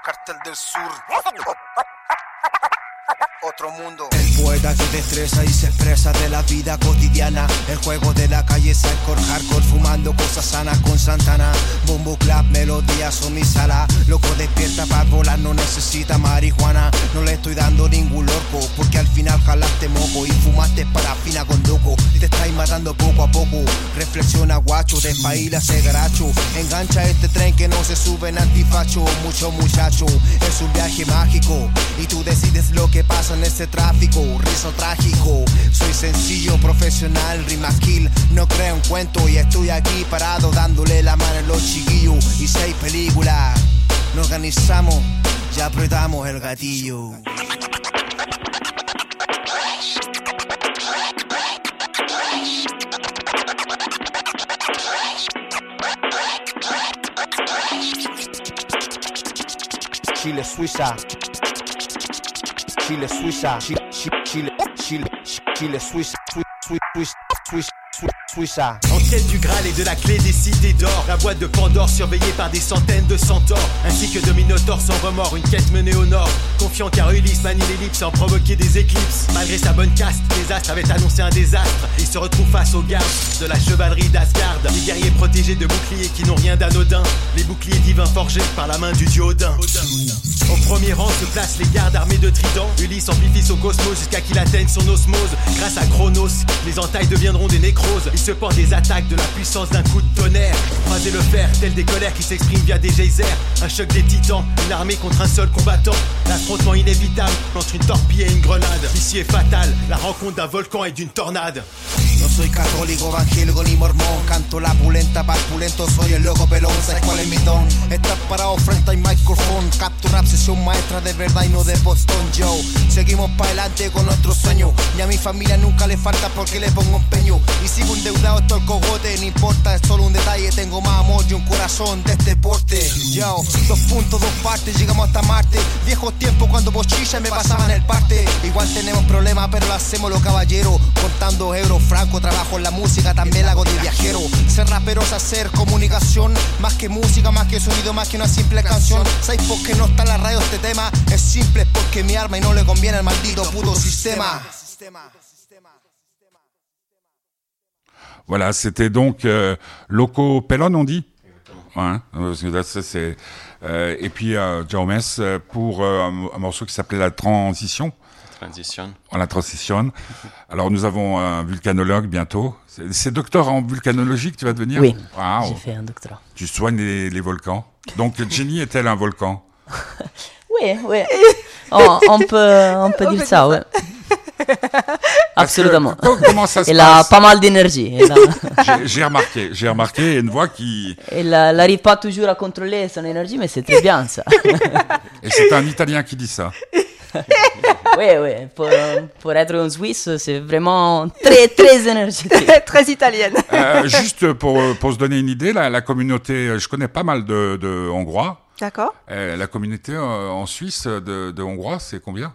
Cartel del Sur. Otro mundo. El poeta se destreza y se expresa de la vida cotidiana. El juego de la calle es hardcore, hardcore, fumando cosas sanas con Santana. Bombo clap, melodías son mi sala. Loco despierta para volar, no necesita marihuana. No le estoy dando ningún loco, porque al final jalaste moco y fumaste parafina con doco. Te estáis matando poco a poco. Reflexiona, guacho, despaila ese. Engancha este tren que no se sube en antifacho. Mucho muchacho, es un viaje mágico. Y tú decides lo que pasa peligroso en este tráfico, rizo trágico. Soy sencillo, profesional, rima kill. No creo en cuento y estoy aquí parado dándole la mano a los chiquillos. Y seis películas, nos organizamos, ya apretamos el gatillo. Chile, Suiza. Chile, Suiza, Chile, Chile, Chile, Chile, Suiza, Suiza, Suiza, Suiza, Suiza. Quête du Graal et de la clé des cités d'or, la boîte de Pandore surveillée par des centaines de centaures, ainsi que de Minotaures sans remords, une quête menée au nord. Confiant car Ulysse manie l'ellipse sans provoquer des éclipses. Malgré sa bonne caste, les astres avaient annoncé un désastre. Il se retrouve face aux gardes de la chevalerie d'Asgard. Les guerriers protégés de boucliers qui n'ont rien d'anodin. Les boucliers divins forgés par la main du dieu Odin. Au premier rang se placent les gardes armés de tridents. Ulysse amplifie son cosmos jusqu'à qu'il atteigne son osmose. Grâce à Chronos, les entailles deviendront des nécroses. Il se porte des attaques de la puissance d'un coup de tonnerre. Croiser le fer, tel des colères qui s'expriment via des geysers. Un choc des titans, une armée contre un seul combattant. L'affrontement inévitable entre une torpille et une grenade. L'issue est fatale, la rencontre d'un volcan et d'une tornade. Soy católico, evangélico ni mormón. Canto la pulenta pulento, soy el loco pelón. ¿Sabes cuál es mi don? Estar parado frente al micrófono. Capturar sesión maestra de verdad y no de postón, yo. Seguimos para adelante con nuestro sueño. Y a mi familia nunca le falta porque le pongo empeño. Y sigo endeudado esto el cogote, no importa, es solo un detalle. Tengo más amor y un corazón de este porte. Yo, dos puntos, dos partes, llegamos hasta Marte. Viejos tiempos cuando bochilla me pasaban el parte. Igual tenemos problemas, pero lo hacemos los caballeros. Contando euros, franco, trabajo en la música, también la hago de viajero. Ser rapero es hacer comunicación, más que música, más que sonido, más que una simple canción. ¿Sabéis por qué no está en la radio este tema? Es simple, porque mi arma y no le conviene al maldito puto sistema. Voilà, c'était donc euh, Loco Pellon, on dit? Ouais, hein, parce que là, ça, c'est, euh, et puis euh, Jaumes euh, pour euh, un, un morceau qui s'appelait La Transition. Transition. On la transitionne. Alors nous avons un vulcanologue bientôt. C'est, c'est docteur en vulcanologie que tu vas devenir Oui, Waouh. j'ai fait un doctorat. Tu soignes les, les volcans. Donc Jenny est-elle un volcan? <laughs> Oui, oui. on, on peut, on peut On dire peut ça, ouais. Absolument. Co- Comment ça se Elle a pas mal d'énergie. Elle, a- <laughs> j'ai, j'ai remarqué, j'ai remarqué une voix qui... elle n'arrive pas toujours à contrôler son énergie, mais c'est très bien ça. Et c'est un Italien qui dit ça. <laughs> <laughs> oui, oui. Pour, pour être un Suisse, c'est vraiment très, très énergétique. <laughs> Très italienne. Euh, juste pour, pour se donner une idée, la, la communauté, je connais pas mal de, de Hongrois. D'accord. Euh, la communauté euh, en Suisse de, de Hongrois, c'est combien?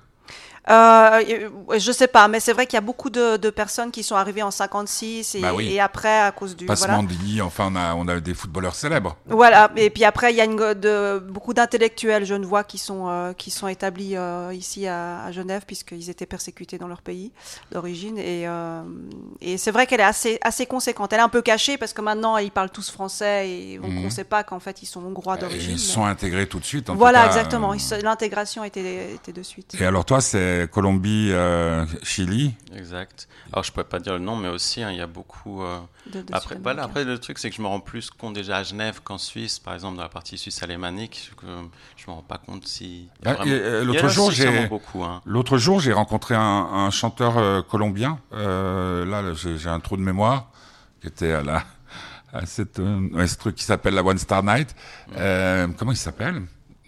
Euh, je sais pas, mais c'est vrai qu'il y a beaucoup de, de personnes qui sont arrivées en 56 et, Bah oui. et après à cause du Passement voilà. enfin on a, on a des footballeurs célèbres. Voilà, et puis après il y a une, de, beaucoup d'intellectuels genevois qui sont euh, qui sont établis euh, ici à, à Genève puisqu'ils étaient persécutés dans leur pays d'origine et euh, et c'est vrai qu'elle est assez assez conséquente. Elle est un peu cachée parce que maintenant ils parlent tous français et on Mhm. ne sait pas qu'en fait ils sont hongrois d'origine. ils mais- sont intégrés tout de suite. en tout Voilà, cas, exactement. L'intégration était était de suite. Et alors toi, c'est Colombie, euh, Chili. Exact. Alors je pourrais pas dire le nom, mais aussi hein, il y a beaucoup. euh, De- de après, voilà, Sud-Américains. après le truc c'est que je me rends plus compte déjà à Genève qu'en Suisse, par exemple dans la partie suisse alémanique, que je me rends pas compte si. Ah, vraiment- euh, L'autre jour, j'ai. Hein. l'autre jour j'ai rencontré un, un chanteur euh, colombien. Euh, là, j'ai un trou de mémoire qui était à la à cette, euh, ce truc qui s'appelle la One Star Night. Euh, comment il s'appelle?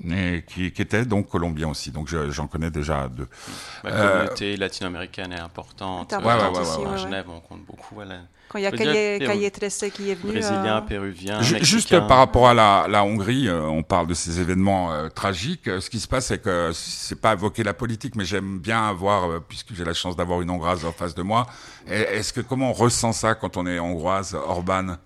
Et qui, qui était donc colombien aussi. Donc je- j'en connais déjà deux. La Euh, communauté latino-américaine est importante. Euh, important à aussi, ouais, ouais. Genève, on compte beaucoup. Voilà. Quand il y a Pérou- Caillé Tressé qui est venu. Brésilien, euh, péruvien, Ju- Juste par rapport à la, la Hongrie, euh, on parle de ces événements euh, tragiques. Euh, Ce qui se passe, c'est que c'est pas évoquer la politique, mais j'aime bien avoir, euh, puisque j'ai la chance d'avoir une Hongroise en face de moi. Est-ce que comment on ressent ça quand on est Hongroise, Orban?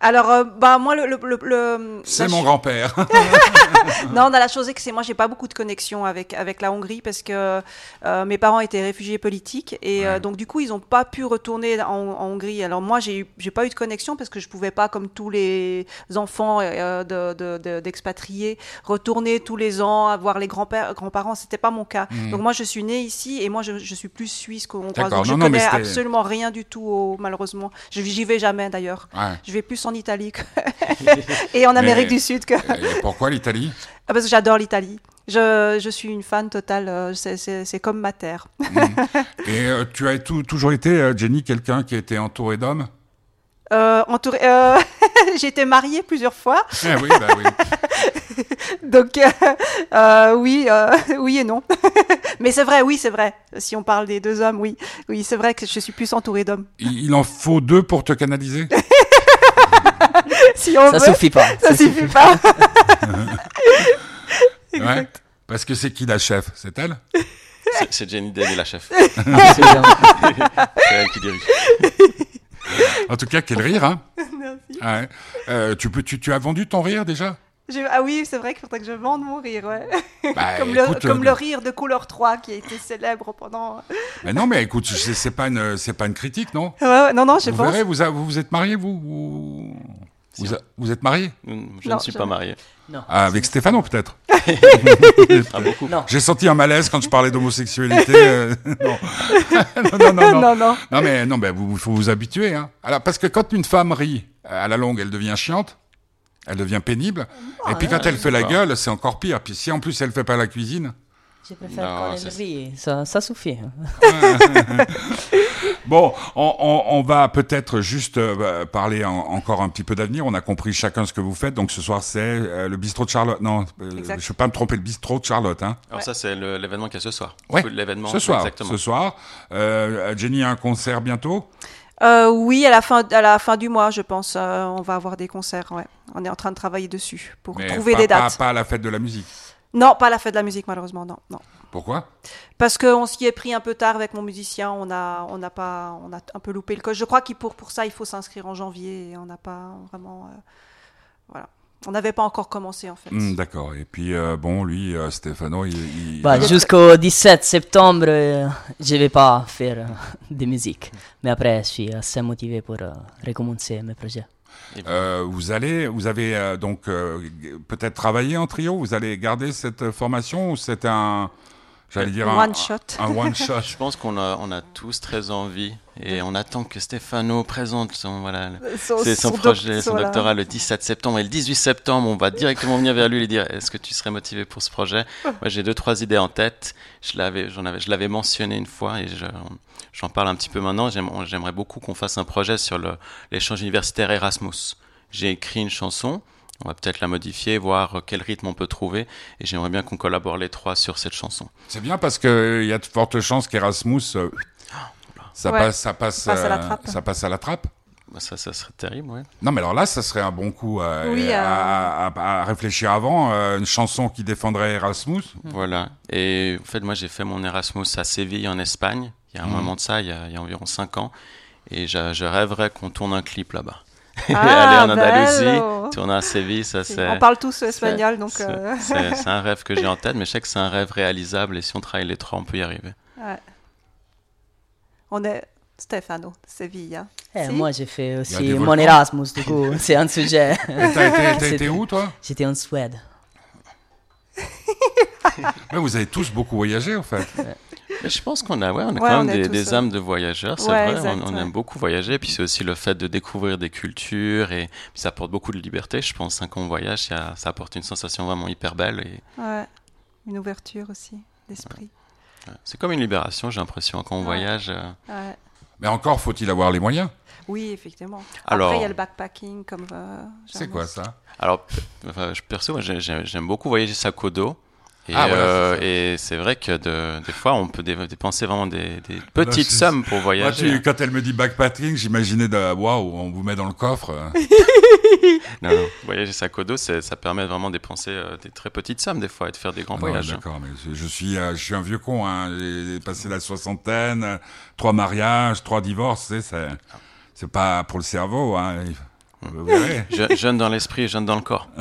Alors, euh, bah moi, le, le, le- le- C'est mon ch- grand-père. <laughs> non, dans la chose c'est que c'est moi, j'ai pas beaucoup de connexion avec avec la Hongrie parce que euh, mes parents étaient réfugiés politiques et euh, donc du coup ils ont pas pu retourner en, en Hongrie. Alors moi, j'ai eu- j'ai pas eu de connexion parce que je pouvais pas, comme tous les enfants euh, de- de- de- d'expatriés, retourner tous les ans voir les grands-pères, grands-parents. C'était pas mon cas. Mhm. Donc moi, je suis née ici et moi, je, je suis plus suisse qu'hongroise. Je Non, connais absolument rien du tout, au- malheureusement. Je j'y vais jamais d'ailleurs. Ouais. Je vais plus en Italie que- <laughs> et en Amérique Mais- du Sud que. Et pourquoi l'Italie? Ah, parce que j'adore l'Italie. Je, je suis une fan totale. euh, c'est- comme ma terre. Et euh, tu as tout- toujours été, euh, Jenny, quelqu'un qui a été entouré d'hommes? Euh, entourée- euh, <laughs> J'ai été mariée plusieurs fois, Eh oui, bah oui. <laughs> donc euh, euh, oui, euh, oui et non. Mais c'est vrai, oui, c'est vrai. Si on parle des deux hommes, oui, oui, c'est vrai que je suis plus entourée d'hommes. Il en faut deux pour te canaliser? Si on Ça veut, suffit pas. ça suffit pas. <laughs> Ouais. Parce que c'est qui la chef? C'est elle? C'est- Jenny Daly, la chef. <laughs> C'est elle qui dirige. En tout cas, quel rire, hein Merci. Ouais. Euh, tu, peux, tu, tu as vendu ton rire déjà? Ah oui, c'est vrai qu'il faudrait que je vende mon rire, ouais. Bah, <laughs> comme écoute, le, comme euh, le rire de couleur 3 qui a été célèbre pendant. Mais non, mais écoute, c'est pas une, c'est pas une critique, non? Ouais, ouais, non, non, je Vous pense. verrez, vous, a- vous vous êtes marié, vous vous, a- vous êtes marié? Je Non, ne suis je- pas marié. Ah, Avec Stéphano, peut-être <laughs> Ah. Non. J'ai senti un malaise quand je parlais d'homosexualité. euh, <laughs> <laughs> non. non, non, non, non. non, non. Non, mais non, ben, vous, faut vous habituer. Hein. Alors, parce que quand une femme rit, à la longue, elle devient chiante, elle devient pénible. et puis quand elle fait la pas. gueule, c'est encore pire. Puis si en plus elle fait pas la cuisine. Je préfère Non, quand elle rit. Ça, ça suffit. <laughs> Bon, on, on, on va peut-être juste euh, parler en- encore un petit peu d'avenir. On a compris chacun ce que vous faites. Donc ce soir, c'est euh, le bistrot de Charlotte. Non, euh, Exact. je ne vais pas me tromper, le bistrot de Charlotte. Hein. Alors ça, c'est l'événement qu'il y a ce soir. Ouais, L'événement, Ce soir. Exactement. Ce soir. Euh, Jenny a un concert bientôt? Euh, oui, à la, fin, à la fin du mois, je pense, euh, on va avoir des concerts. Ouais. On est en train de travailler dessus pour Mais trouver pas, des pas- dates. Pas, à la fête de la musique. Non, pas à la fête de la musique, malheureusement, non. non. Pourquoi? Parce qu'on s'y est pris un peu tard avec mon musicien, on a, on n'a pas, on a un peu loupé le coche. Je crois que pour, pour ça, il faut s'inscrire en janvier et on n'a pas vraiment. euh, voilà. On n'avait pas encore commencé en fait. Hmm, D'accord. Et puis, euh, bon, lui, euh, Stefano, il. il- Bah, jusqu'au 17 septembre, euh, je vais pas faire euh, <laughs> de musique. Mais après, je suis assez motivé pour euh, recommencer mes projets. Euh, vous allez, vous avez euh, donc euh, peut-être travaillé en trio. Vous allez garder cette formation ou c'est un, j'allais dire un One shot. un one <laughs> shot. Je pense qu'on a, on a tous très envie et on attend que Stefano présente son, voilà, le- Son- c'est son, son projet, doc- son voilà. doctorat le 17 septembre et le 18 septembre, on va directement venir vers lui et lui dire est-ce que tu serais motivé pour ce projet? Moi, j'ai deux trois idées en tête. Je l'avais, j'en avais, je l'avais mentionné une fois et je- j'en parle un petit peu maintenant. J'aime- J'aimerais beaucoup qu'on fasse un projet sur l'échange universitaire Erasmus. J'ai écrit une chanson. On va peut-être la modifier, voir quel rythme on peut trouver. Et j'aimerais bien qu'on collabore les trois sur cette chanson. C'est bien parce que il y a de fortes chances qu'Erasmus, euh, ça Ouais. passe, ça passe, Passe à la euh, trappe. ça passe à la trappe. Bah, Ça, ça serait terrible, ouais. Non, mais alors là, ça serait un bon coup euh, Oui, à, à- à réfléchir avant. euh, une chanson qui défendrait Erasmus. Voilà. Et en fait, moi, j'ai fait mon Erasmus à Séville, en Espagne, il y a un Mhm. moment de ça, il y a, il y a environ 5 ans. Et je, je rêverais qu'on tourne un clip là-bas. <laughs> Ah, Aller en Andalousie, bello. tourner à Séville, ça c'est. On parle tous espagnol, donc. c'est- euh, C'est un rêve que j'ai en <laughs> tête, mais je sais que c'est un rêve réalisable et si on travaille les trois, on peut y arriver. ouais. On est Stefano, Séville. hein. Eh, Si? moi, j'ai fait aussi mon volcans. Erasmus, du coup, <laughs> c'est un sujet. Et t'as été, où, toi? J'étais en Suède. Mais Vous avez tous beaucoup voyagé, en fait. Mais je pense qu'on a, ouais, on a Ouais, quand on même des, euh, âmes de voyageurs, c'est Ouais, vrai, exact, on, aime beaucoup voyager, puis c'est aussi le fait de découvrir des cultures, et puis ça apporte beaucoup de liberté, je pense, hein, quand on voyage, a- ça apporte une sensation vraiment hyper belle, et Ouais. Une ouverture aussi d'esprit. ouais, c'est comme une libération, j'ai l'impression, quand on Ouais. voyage. euh, Ouais. Mais encore faut-il avoir les moyens. Oui, effectivement. Alors- Après, il y a le backpacking comme. euh, C'est quoi ça? Alors, je perso, j'aime beaucoup voyager sac au dos. Et, Ah, voilà, euh, et c'est vrai que de- des fois, on peut dé- dépenser vraiment des, des petites sommes pour Moi, voyager. tu- quand elle me dit backpacking, j'imaginais de waouh, on vous met dans le coffre. euh. <laughs> Non, non, voyager sac au dos, ça permet vraiment de dépenser euh, des très petites sommes des fois et de faire des grands Ah voyages. D'accord, mais je, je suis, euh, je suis un vieux con. Hein. J'ai passé la soixantaine, trois mariages, trois divorces. tu sais, C'est, c'est pas pour le cerveau. Hein. <laughs> Je- jeune dans l'esprit et jeune dans le corps. <laughs>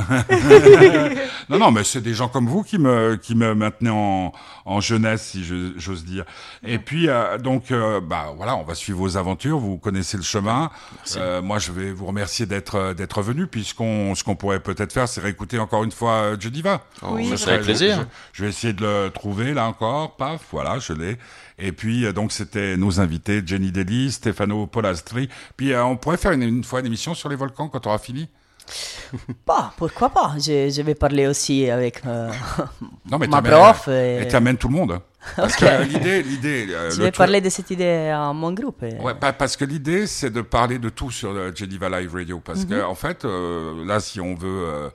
Non, non, mais c'est des gens comme vous qui me, qui me maintenaient en, en jeunesse, si je- j'ose dire. Et puis, euh, donc, euh, bah voilà, on va suivre vos aventures. Vous connaissez le chemin. Euh, moi, je vais vous remercier d'être, euh, d'être venu, puisqu'on, ce qu'on pourrait peut-être faire, c'est réécouter encore une fois euh, Jediva. Oh, Oui, avec Je- plaisir. Je, je vais essayer de le trouver là encore. Paf, voilà, je l'ai. Et puis euh, donc c'était nos invités Jenny Deli, Stefano Polastri. Puis euh, on pourrait faire une, une fois une émission sur les volcans quand on aura fini. <laughs> Bah, pourquoi pas? Je, je vais parler aussi avec euh, <laughs> Non, mais ma prof. Et t'amènes tout le monde. Parce que euh, l'idée, l'idée, euh, Je vais truc- parler de cette idée à mon groupe. et- Ouais, bah, parce que l'idée, c'est de parler de tout sur le Geneva Live Radio. Parce Mhm. que, en fait, euh, là, si on veut, euh,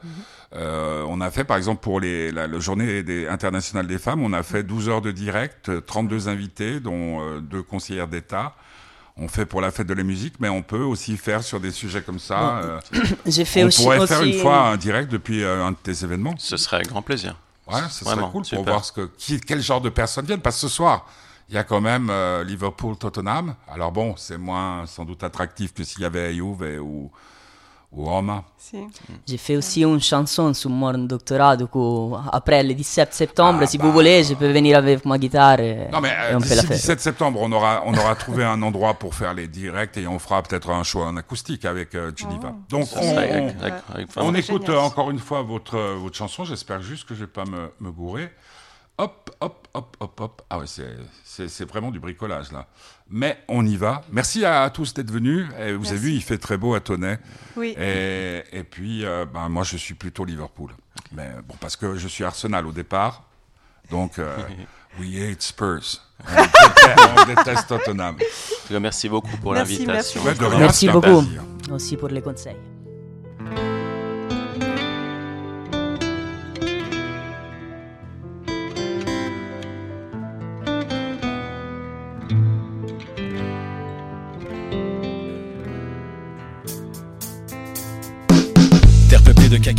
euh, on a fait, par exemple, pour les, la, journée des, internationale des femmes, on a fait 12 heures de direct, euh, 32 invités, dont euh, deux conseillères d'État. On fait pour la fête de la musique, mais on peut aussi faire sur des sujets comme ça. Bon, euh, <clears throat> J'ai fait on aussi. pourrait faire une fois un direct depuis euh, un de tes événements. Ce serait avec grand plaisir. Ouais, ce serait Vraiment, cool super. pour voir ce que, qui, quel genre de personnes viennent. Parce que ce soir, il y a quand même euh, Liverpool-Tottenham. Alors bon, c'est moins sans doute attractif que s'il y avait Juve ou Roma. Si. J'ai fait aussi une chanson sur mon doctorat. Du coup, après le 17 septembre, Ah, si bah. vous voulez, je peux venir avec ma guitare et, Non mais euh, fête. 17 septembre, on aura on aura trouvé un endroit pour faire les directs et on fera peut-être un show en acoustique avec euh, Geneva. Donc Ce on, on- avec- avec- avec- on vraiment- écoute euh, encore une fois votre euh, votre chanson. J'espère juste que je vais pas me, me gourer. Hop hop hop hop hop. Ah ouais c'est c'est c'est vraiment du bricolage là. Mais on y va. Merci à tous d'être venus. Et vous avez Merci. vu, il fait très beau à Tonnet. Oui. Et, et puis, euh, ben, moi, je suis plutôt Liverpool. Mais bon, parce que je suis Arsenal au départ. Donc, euh, <laughs> we hate Spurs. On déteste, Tottenham. Merci beaucoup pour Merci, l'invitation. merci. Ouais. Merci un beaucoup plaisir. aussi pour les conseils.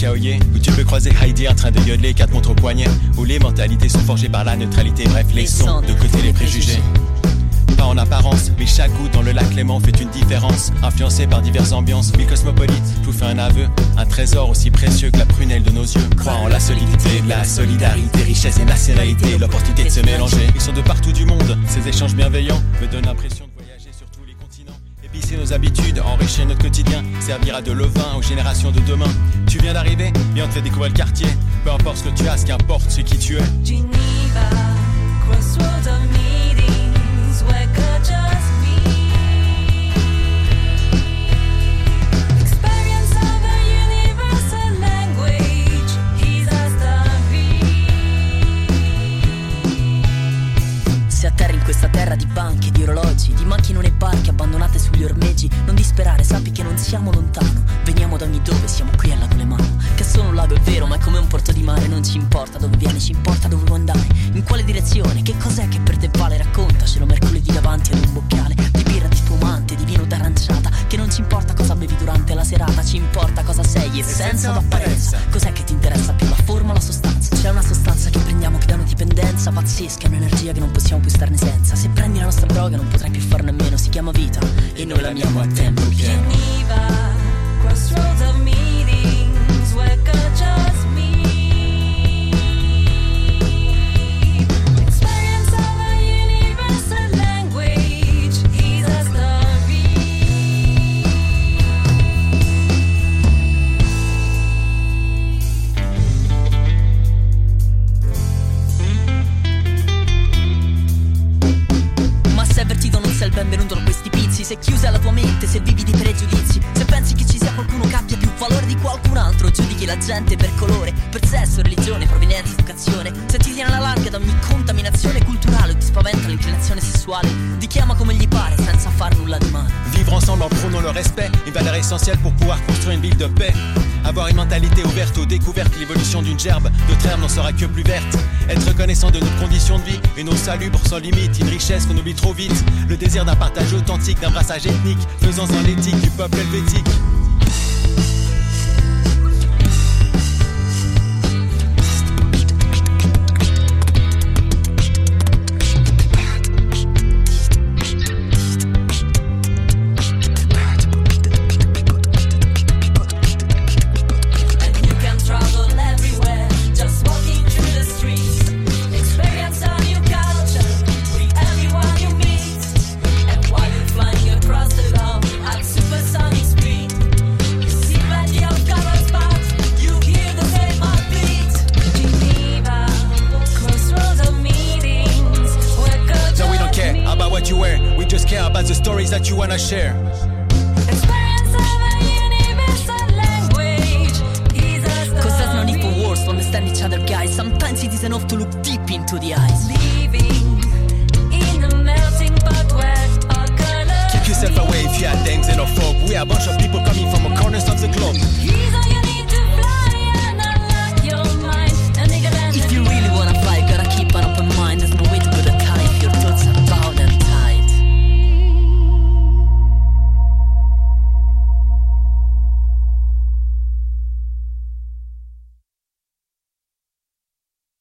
Où tu peux croiser Heidi en train de yodeler quatre montres au poignet, où les mentalités sont forgées par la neutralité, bref, les sons, de côté les préjugés. Pas en apparence, mais chaque goutte dans le lac Clément fait une différence. Influencé par diverses ambiances, ville cosmopolite, je vous fais un aveu. Un trésor aussi précieux que la prunelle de nos yeux. Crois en la solidité, la solidarité, richesse et nationalité, l'opportunité de se mélanger. Ils sont de partout du monde, ces échanges bienveillants me donnent l'impression Nos habitudes, enrichir notre quotidien, servir à de levain aux générations de demain. Tu viens d'arriver, viens on te fait découvrir le quartier. Peu importe ce que tu as, ce qu'importe, ce qui tu es. Geneva, crossroads of meetings where God just questa terra di banche, di orologi, di macchine e barche abbandonate sugli ormeggi, non disperare, sappi che non siamo lontano. D'un partage authentique, d'un brassage ethnique, faisant en l'éthique du peuple helvétique.